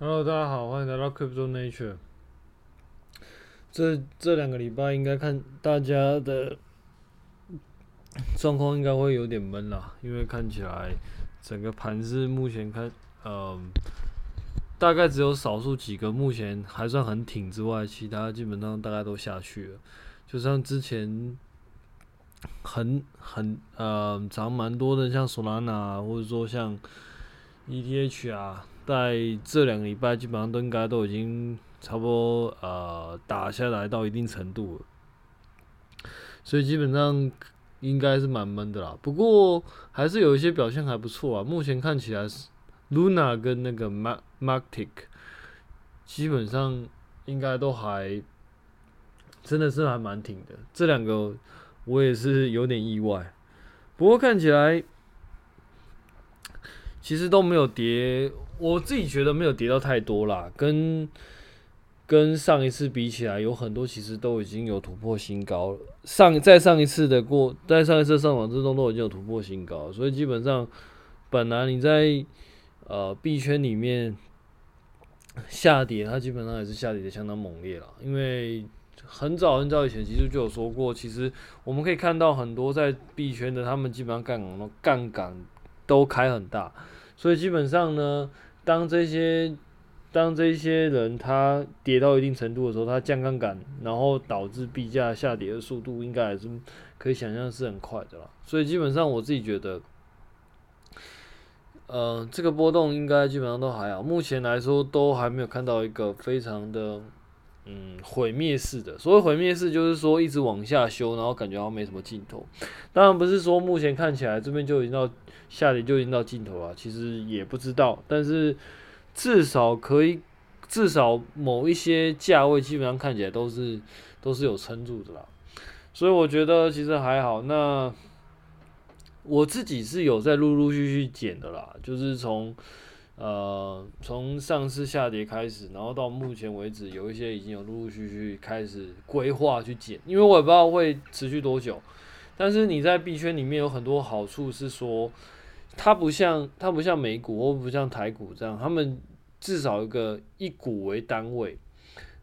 Hello，大家好，欢迎来到 Crypto Nature。这这两个礼拜应该看大家的状况应该会有点闷啦，因为看起来整个盘是目前看，呃，大概只有少数几个目前还算很挺之外，其他基本上大概都下去了。就像之前很很呃涨蛮多的，像 Solana 或者说像 ETH 啊。在这两个礼拜，基本上都应该都已经差不多呃打下来到一定程度了，所以基本上应该是蛮闷的啦。不过还是有一些表现还不错啊。目前看起来是 Luna 跟那个 Magmatic 基本上应该都还真的是还蛮挺的。这两个我也是有点意外，不过看起来其实都没有跌。我自己觉得没有跌到太多啦，跟跟上一次比起来，有很多其实都已经有突破新高了。上在上一次的过，在上一次上涨之中都已经有突破新高，所以基本上本来你在呃币圈里面下跌，它基本上也是下跌的相当猛烈了。因为很早很早以前其实就有说过，其实我们可以看到很多在币圈的，他们基本上杠杆杠杆都开很大，所以基本上呢。当这些当这些人他跌到一定程度的时候，他降杠杆，然后导致币价下跌的速度应该还是可以想象是很快的啦。所以基本上我自己觉得，呃，这个波动应该基本上都还好。目前来说都还没有看到一个非常的嗯毁灭式的。所谓毁灭式，就是说一直往下修，然后感觉好像没什么尽头。当然不是说目前看起来这边就已经到。下跌就已经到尽头了，其实也不知道，但是至少可以，至少某一些价位基本上看起来都是都是有撑住的啦，所以我觉得其实还好。那我自己是有在陆陆续续减的啦，就是从呃从上次下跌开始，然后到目前为止，有一些已经有陆陆续续开始规划去减，因为我也不知道会持续多久，但是你在币圈里面有很多好处是说。它不像它不像美股或不像台股这样，他们至少有个一股为单位。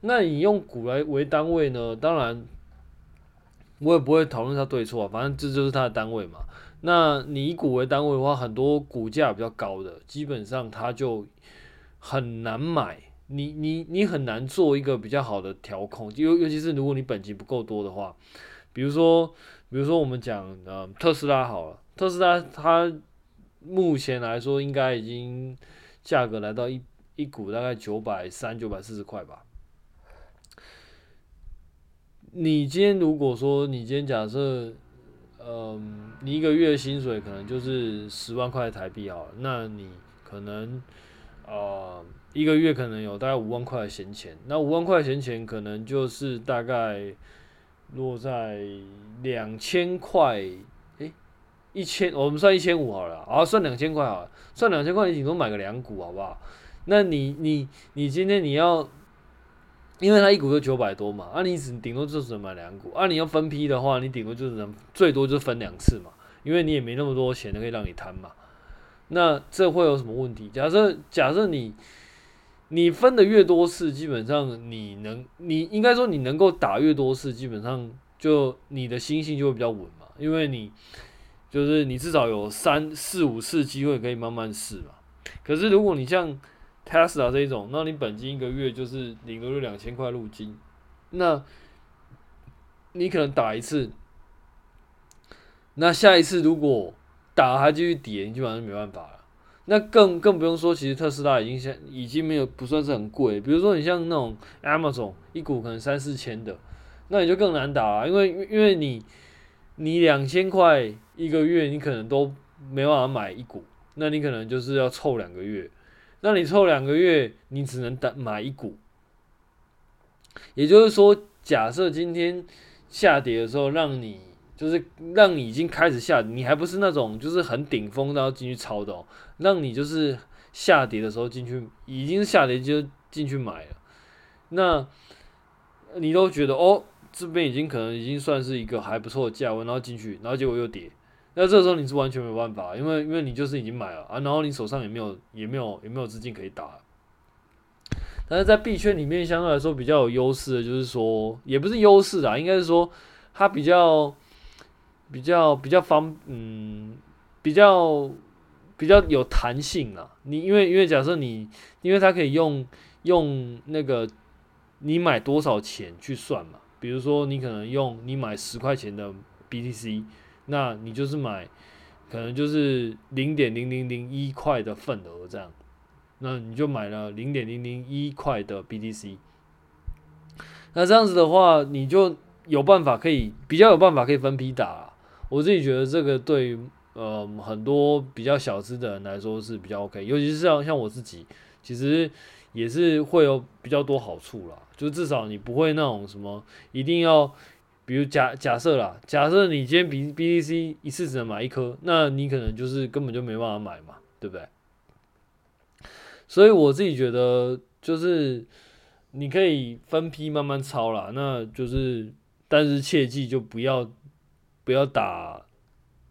那你用股来为单位呢？当然，我也不会讨论它对错，反正这就是它的单位嘛。那你以股为单位的话，很多股价比较高的，基本上它就很难买。你你你很难做一个比较好的调控，尤尤其是如果你本金不够多的话，比如说比如说我们讲呃特斯拉好了，特斯拉它。目前来说，应该已经价格来到一一股大概九百三、九百四十块吧。你今天如果说你今天假设，嗯、你一个月薪水可能就是十万块台币好了，那你可能呃一个月可能有大概五万块的闲钱，那五万块闲钱可能就是大概落在两千块。诶，一千，我们算一千五好了，好算两千块好了，算两千块，你顶多买个两股好不好？那你你你今天你要，因为它一股就九百多嘛，啊你只顶多就只能买两股，啊你要分批的话，你顶多就只能最多就分两次嘛，因为你也没那么多钱可以让你摊嘛。那这会有什么问题？假设假设你你分的越多次，基本上你能你应该说你能够打越多次，基本上就你的心性就会比较稳嘛，因为你。就是你至少有三四五次机会可以慢慢试嘛。可是如果你像 Tesla 这一种，那你本金一个月就是领个两千块入金，那你可能打一次，那下一次如果打还继续跌，你基本上没办法了。那更更不用说，其实特斯拉已经现已经没有不算是很贵。比如说你像那种 Amazon 一股可能三四千的，那你就更难打了，因为因为你。你两千块一个月，你可能都没办法买一股，那你可能就是要凑两个月，那你凑两个月，你只能等买一股。也就是说，假设今天下跌的时候，让你就是让你已经开始下，你还不是那种就是很顶峰然后进去抄的哦，让你就是下跌的时候进去，已经下跌就进去买了，那你都觉得哦。这边已经可能已经算是一个还不错的价位，然后进去，然后结果又跌，那这时候你是完全没有办法，因为因为你就是已经买了啊，然后你手上也没有也没有也没有资金可以打，但是在币圈里面相对来说比较有优势的，就是说也不是优势啊，应该是说它比较比较比较方嗯比较比较有弹性啊。你因为因为假设你因为它可以用用那个你买多少钱去算嘛，比如说你可能用你买十块钱的 BTC，那你就是买可能就是零点零零零一块的份额这样。那你就买了零点零零一块的 BTC，那这样子的话，你就有办法可以比较有办法可以分批打。我自己觉得这个对于呃很多比较小资的人来说是比较 OK，尤其是像像我自己，其实也是会有比较多好处啦。就至少你不会那种什么一定要，比如假假设啦，假设你今天 B BTC 一次只能买一颗，那你可能就是根本就没办法买嘛，对不对？所以我自己觉得，就是你可以分批慢慢抄啦，那就是，但是切记就不要不要打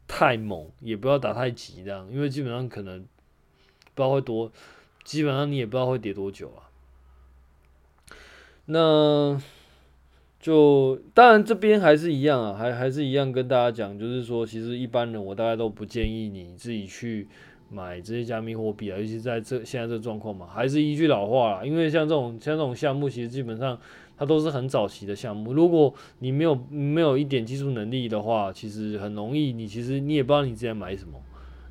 太猛，也不要打太急，这样，因为基本上可能不知道会多，基本上你也不知道会跌多久啊。那就当然这边还是一样啊，还还是一样跟大家讲，就是说，其实一般人我大概都不建议你自己去。买这些加密货币啊，尤其在这现在这状况嘛，还是一句老话啦，因为像这种像这种项目，其实基本上它都是很早期的项目。如果你没有没有一点技术能力的话，其实很容易，你其实你也不知道你之前买什么。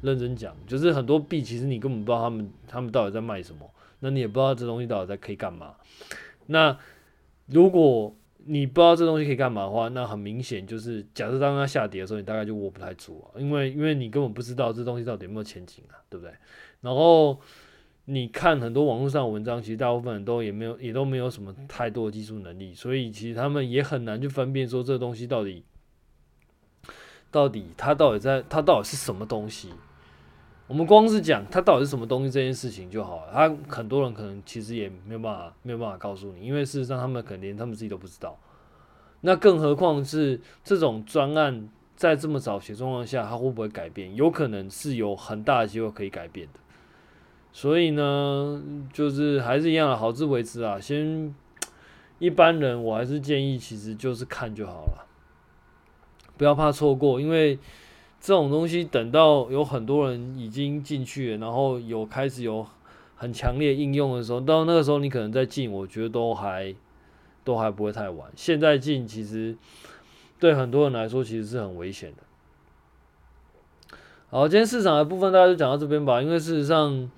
认真讲，就是很多币其实你根本不知道他们他们到底在卖什么，那你也不知道这东西到底在可以干嘛。那如果你不知道这东西可以干嘛的话，那很明显就是，假设当它下跌的时候，你大概就握不太住啊，因为因为你根本不知道这东西到底有没有前景啊，对不对？然后你看很多网络上文章，其实大部分人都也没有，也都没有什么太多的技术能力，所以其实他们也很难去分辨说这东西到底到底它到底在它到底是什么东西。我们光是讲它到底是什么东西这件事情就好了，他很多人可能其实也没有办法没有办法告诉你，因为事实上他们可能连他们自己都不知道。那更何况是这种专案在这么早期状况下，它会不会改变？有可能是有很大的机会可以改变的。所以呢，就是还是一样的，好自为之啊。先一般人我还是建议，其实就是看就好了，不要怕错过，因为。这种东西等到有很多人已经进去了，然后有开始有很强烈应用的时候，到那个时候你可能再进，我觉得都还都还不会太晚。现在进其实对很多人来说其实是很危险的。好，今天市场的部分大家就讲到这边吧，因为事实上，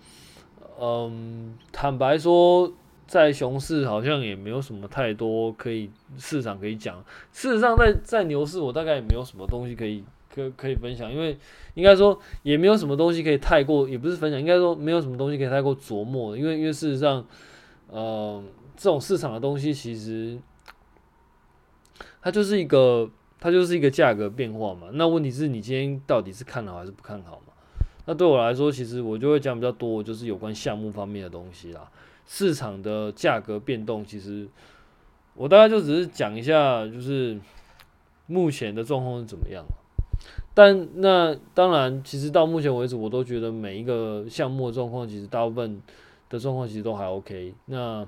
嗯，坦白说，在熊市好像也没有什么太多可以市场可以讲。事实上在，在在牛市我大概也没有什么东西可以。可可以分享，因为应该说也没有什么东西可以太过，也不是分享，应该说没有什么东西可以太过琢磨的，因为因为事实上，呃，这种市场的东西其实它就是一个它就是一个价格变化嘛。那问题是你今天到底是看好还是不看好嘛？那对我来说，其实我就会讲比较多，就是有关项目方面的东西啦。市场的价格变动，其实我大概就只是讲一下，就是目前的状况是怎么样。但那当然，其实到目前为止，我都觉得每一个项目的状况，其实大部分的状况其实都还 OK。那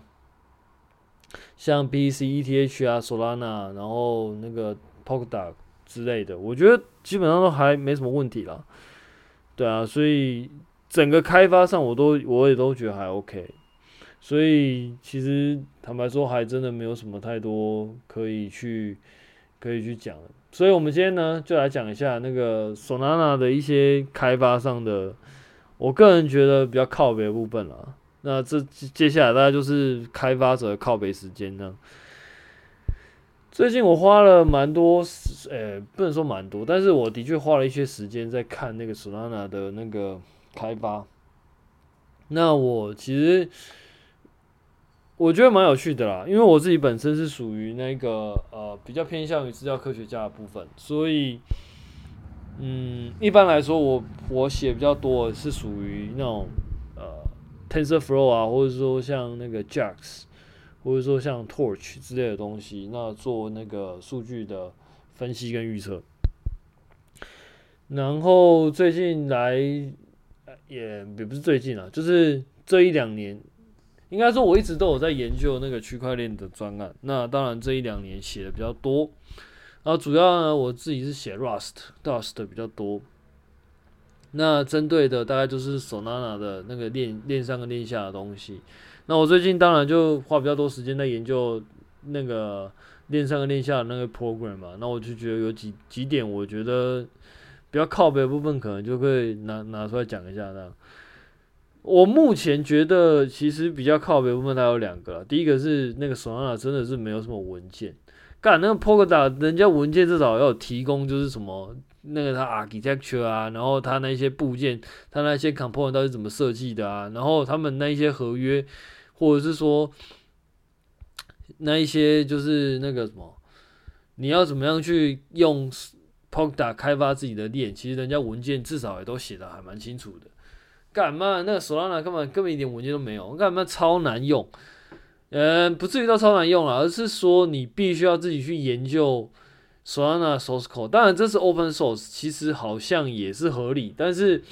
像 B、C、ETH 啊、Solana，然后那个 Polkadot 之类的，我觉得基本上都还没什么问题啦。对啊，所以整个开发上，我都我也都觉得还 OK。所以其实坦白说，还真的没有什么太多可以去可以去讲的。所以，我们今天呢，就来讲一下那个 Solana 的一些开发上的，我个人觉得比较靠北的部分了。那这接下来大概就是开发者靠北时间呢。最近我花了蛮多，呃、欸，不能说蛮多，但是我的确花了一些时间在看那个 Solana 的那个开发。那我其实。我觉得蛮有趣的啦，因为我自己本身是属于那个呃比较偏向于资料科学家的部分，所以嗯，一般来说我我写比较多的是属于那种呃 TensorFlow 啊，或者说像那个 JAX，或者说像 Torch 之类的东西，那做那个数据的分析跟预测。然后最近来也也不是最近啊，就是这一两年。应该说我一直都有在研究那个区块链的专案。那当然这一两年写的比较多，然后主要呢我自己是写 Rust、Dust 比较多。那针对的大概就是 Solana 的那个链链上跟链下的东西。那我最近当然就花比较多时间在研究那个链上跟链下的那个 program 嘛。那我就觉得有几几点，我觉得比较靠北的部分，可能就可以拿拿出来讲一下。这样，我目前觉得其实比较靠北部分，它有两个。第一个是那个 Solana 真的是没有什么文件，干那个 Polkadot 人家文件至少要提供，就是什么。那个它 architecture 啊，然后它那些部件，它那些 component 到底怎么设计的啊？然后他们那一些合约，或者是说那一些就是那个什么，你要怎么样去用 Polkadot 开发自己的链？其实人家文件至少也都写的还蛮清楚的。干嘛那个 Solana 根本根本一点文件都没有，干嘛超难用？嗯，不至于到超难用了，而是说你必须要自己去研究。Solana source code，当然这是 open source，其实好像也是合理，但是，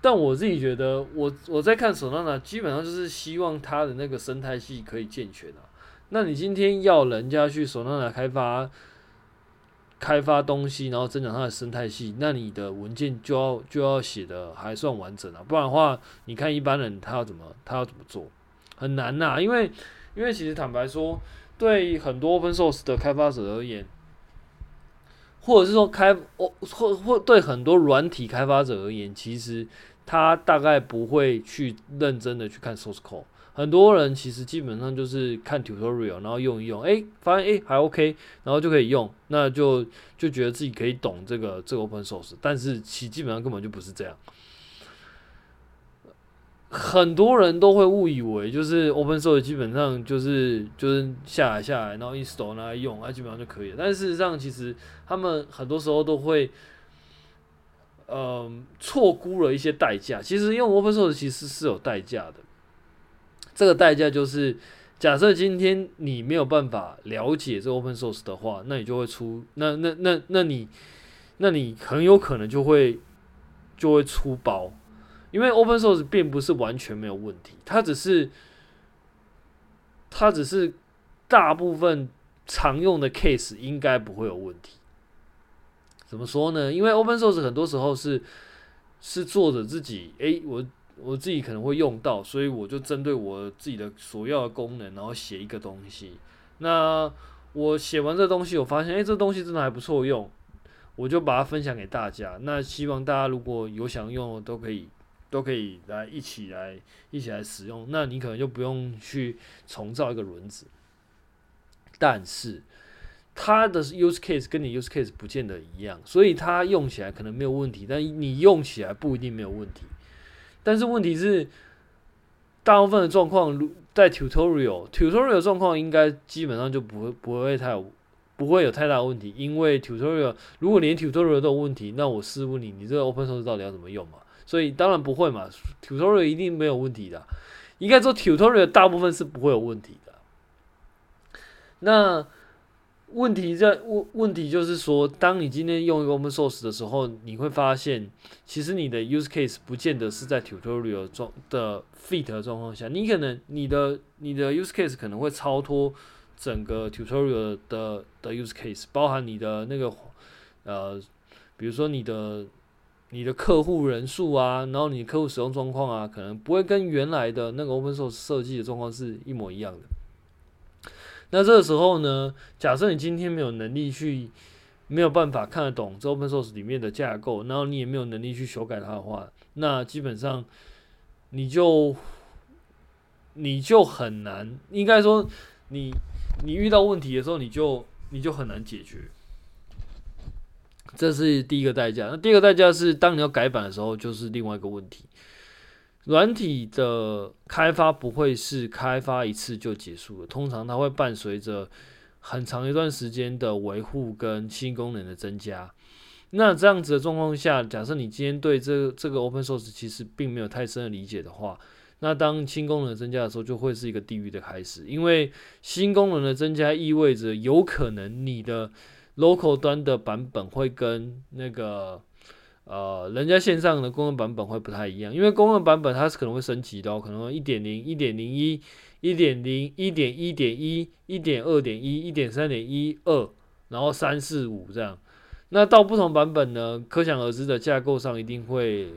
但我自己觉得，我我在看 Solana，基本上就是希望它的那个生态系可以健全啊。那你今天要人家去 Solana 开发开发东西，然后增长它的生态系，那你的文件就要就要写的还算完整啊，不然的话，你看一般人他要怎么他要怎么做，很难呐，因为因为其实坦白说，对很多 open source 的开发者而言。或者是说开哦，或或对很多软体开发者而言，其实他大概不会去认真的去看 source code。很多人其实基本上就是看 tutorial，然后用一用，哎，发现哎还 OK，然后就可以用，那就就觉得自己可以懂这个这个 open source，但是其基本上根本就不是这样。很多人都会误以为就是 open source 基本上就是就是下来下来，然后 install 拿来用，那基本上就可以了。但事实上，其实他们很多时候都会，嗯、错估了一些代价。其实用 open source 其实是有代价的。这个代价就是，假设今天你没有办法了解这 open source 的话，那你就会出，那那那那你，那你很有可能就会就会出包。因为 open source 并不是完全没有问题，它只是它只是大部分常用的 case 应该不会有问题。怎么说呢？因为 open source 很多时候是是作者自己，诶，我我自己可能会用到，所以我就针对我自己的所要的功能，然后写一个东西。那我写完这东西，我发现，诶，这东西真的还不错用，我就把它分享给大家。那希望大家如果有想用，都可以。都可以来一起来一起来使用，那你可能就不用去重造一个轮子。但是它的 use case 跟你 use case 不见得一样，所以它用起来可能没有问题，但你用起来不一定没有问题。但是问题是，大部分的状况如在 tutorial tutorial 状况应该基本上就不会不会太不会有太大问题，因为 tutorial 如果连 tutorial 都有问题，那我试问你，你这个 open source 到底要怎么用嘛？所以当然不会嘛，tutorial 一定没有问题的。应该说 tutorial 大部分是不会有问题的。那问题在问问题就是说，当你今天用一个 open source 的时候，你会发现，其实你的 use case 不见得是在 tutorial 状的 fit 的状况下，你可能你的你的 use case 可能会超脱整个 tutorial 的的 use case，包含你的那个呃，比如说你的。你的客户人数啊，然后你客户使用状况啊，可能不会跟原来的那个 open source 设计的状况是一模一样的。那这个时候呢，假设你今天没有能力去，没有办法看得懂这 open source 里面的架构，然后你也没有能力去修改它的话，那基本上你就你就很难，应该说你你遇到问题的时候，你就你就很难解决。这是第一个代价。那第二个代价是，当你要改版的时候，就是另外一个问题。软体的开发不会是开发一次就结束了，通常它会伴随着很长一段时间的维护跟新功能的增加。那这样子的状况下，假设你今天对这这个 open source 其实并没有太深的理解的话，那当新功能增加的时候，就会是一个地狱的开始。因为新功能的增加意味着有可能你的 local 端的版本会跟那个呃，人家线上的公用版本会不太一样，因为公用版本它是可能会升级的，可能一点零、一点零一、一点零、一点一点一、一点二点一、一点三点一二，然后三四五这样。那到不同版本呢，可想而知的架构上一定会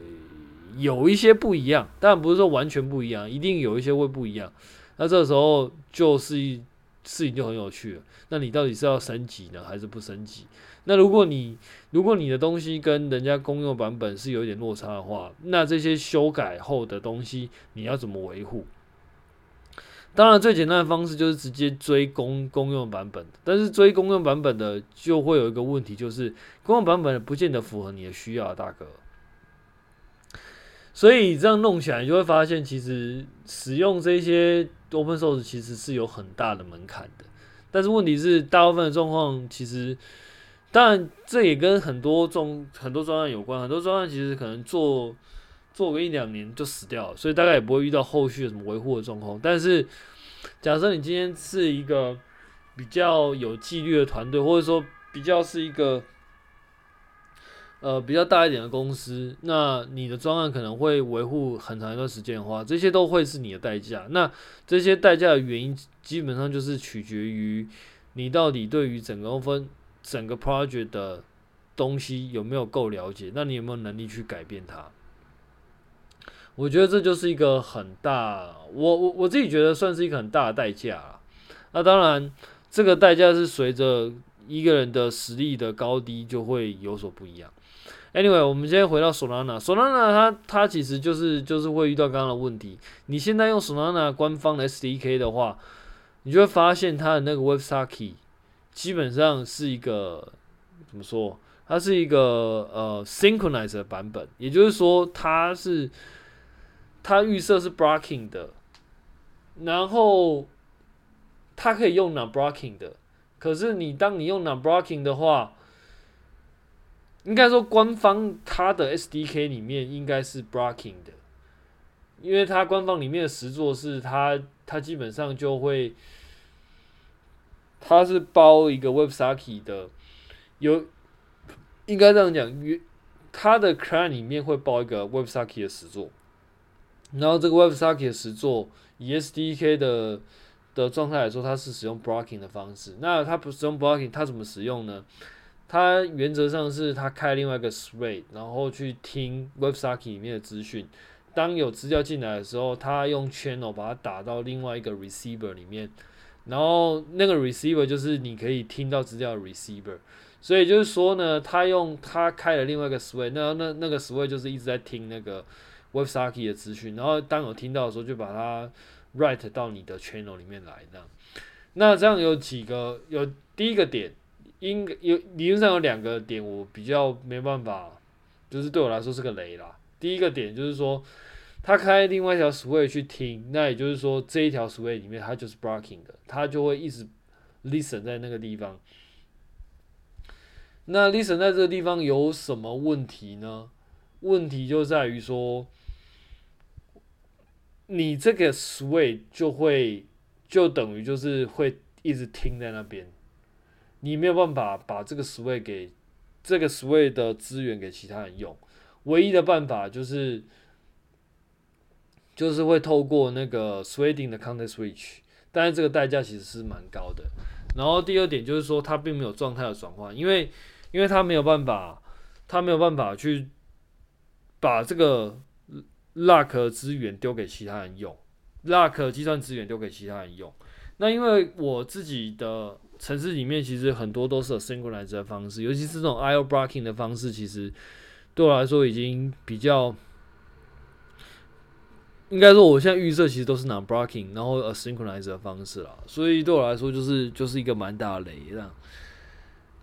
有一些不一样，当然不是说完全不一样，一定有一些会不一样。那这时候就是事情就很有趣了，那你到底是要升级呢，还是不升级？那如果你如果你的东西跟人家公用版本是有一点落差的话，那这些修改后的东西你要怎么维护？当然最简单的方式就是直接追公公用版本，但是追公用版本的就会有一个问题，就是公用版本不见得符合你的需要，大哥。所以这样弄起来，你就会发现其实使用这些 open source 其实是有很大的门槛的。但是问题是，大部分的状况其实。当然，这也跟很多种很多专案有关。很多专案其实可能做做个一两年就死掉了，所以大概也不会遇到后续的什么维护的状况。但是，假设你今天是一个比较有纪律的团队，或者说比较是一个呃比较大一点的公司，那你的专案可能会维护很长一段时间的话，这些都会是你的代价。那这些代价的原因，基本上就是取决于你到底对于整个分。整个 project 的东西有没有够了解？那你有没有能力去改变它？我觉得这就是一个很大，我我我自己觉得算是一个很大的代价啊。那当然，这个代价是随着一个人的实力的高低就会有所不一样。Anyway，我们先回到 Solana，Solana 它它其实就是就是会遇到刚刚的问题。你现在用 Solana 官方的 SDK 的话，你就会发现它的那个 Websocket 基本上是一个怎么说？它是一个呃 synchronized 版本，也就是说它是它预设是 blocking 的，然后它可以用 non blocking 的。可是你当你用 non blocking 的话，应该说官方它的 SDK 里面应该是 blocking 的，因为它官方里面的实作是它它基本上就会。它是包一个 WebSocket 的，有应该这样讲，它的 client 里面会包一个 WebSocket 的实作，然后这个 WebSocket 的实作以 SDK 的的状态来说，它是使用 blocking 的方式。那它不使用 blocking，它怎么使用呢？它原则上是它开另外一个 thread，然后去听 WebSocket 里面的资讯。当有资料进来的时候，它用 channel 把它打到另外一个 receiver 里面。然后那个 receiver 就是你可以听到资料的 receiver，所以就是说呢，他用他开了另外一个 switch，那那那个 switch 就是一直在听那个 WebSocket 的资讯，然后当有听到的时候就把它 write 到你的 channel 里面来，这样。那这样有几个，有第一个点，应有理论上有两个点，我比较没办法，就是对我来说是个雷啦。第一个点就是说。他开另外一条 switch 去听，那也就是说这一条 switch 里面它就是 blocking 的，它就会一直 listen 在那个地方。那 listen 在这个地方有什么问题呢？问题就在于说，你这个 switch 就会就等于就是会一直听在那边，你没有办法把这个 switch 给这个 switch 的资源给其他人用，唯一的办法就是。就是会透过那个 threading 的 context switch，但是这个代价其实是蛮高的。然后第二点就是说，它并没有状态的转换，因为因为它没有办法，它没有办法去把这个 lock 资源丢给其他人用，lock 计算资源丢给其他人用。那因为我自己的城市里面其实很多都是 synchronized 的方式，尤其是这种 IO blocking 的方式，其实对我来说已经比较。应该说，我现在预设其实都是 non-blocking，然后 asynchronous 的方式啦，所以对我来说就是就是一个蛮大雷这样。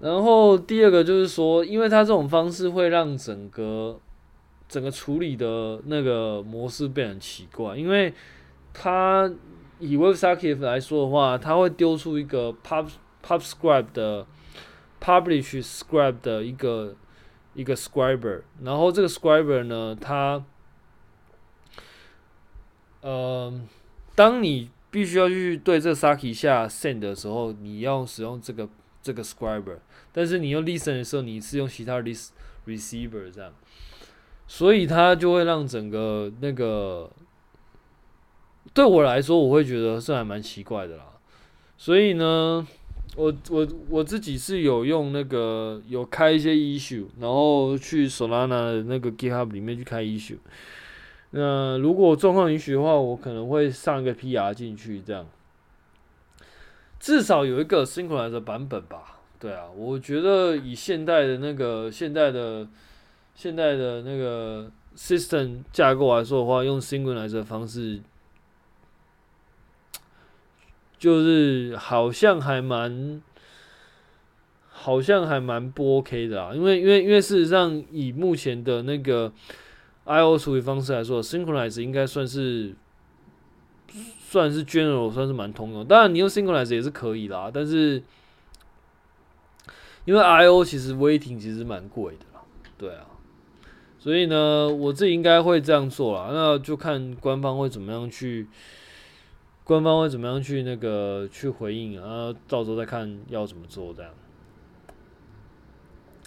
然后第二个就是说，因为它这种方式会让整个整个处理的那个模式变得很奇怪，因为它以 WebSocket 来说的话，它会丢出一个 pub PubScribe 的 publish scribe 的一个一个 scriber，然后这个 scriber 呢，它呃，当你必须要去对这 socket 下 send 的时候，你要使用这个这个 scriber，但是你用 listen 的时候，你是用其他 list receiver 这样，所以它就会让整个那个对我来说，我会觉得是还蛮奇怪的啦。所以呢，我我我自己是有用那个有开一些 issue，然后去 Solana 的那个 GitHub 里面去开 issue。那如果状况允许的话，我可能会上一个 PR 进去，这样至少有一个 synchronize 的版本吧。对啊，我觉得以现代的那个现代的现代的那个 system 架构来说的话，用 synchronize 的方式，就是好像还蛮好像还蛮不 OK 的啊，因为因为因为事实上以目前的那个。I/O 处理方式来说，Synchronize 应该算是算是 general，算是蛮通用。当然，你用 Synchronize 也是可以啦，但是因为 I/O 其实 waiting 其实蛮贵的啦，对啊，所以呢，我自己应该会这样做啦。那就看官方会怎么样去，官方会怎么样去那个去回应，啊到时候再看要怎么做这样。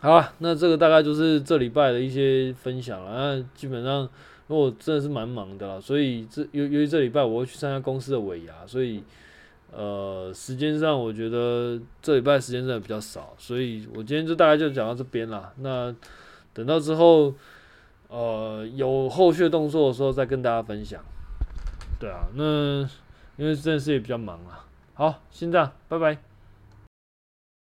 好啊，那这个大概就是这礼拜的一些分享了。那基本上，因为我真的是蛮忙的啦，所以这由于这礼拜我会去参加公司的尾牙，所以呃时间上我觉得这礼拜时间真的比较少，所以我今天就大概就讲到这边啦。那等到之后呃有后续动作的时候再跟大家分享。对啊，那因为这件事也比较忙啊。好，先这样，拜拜。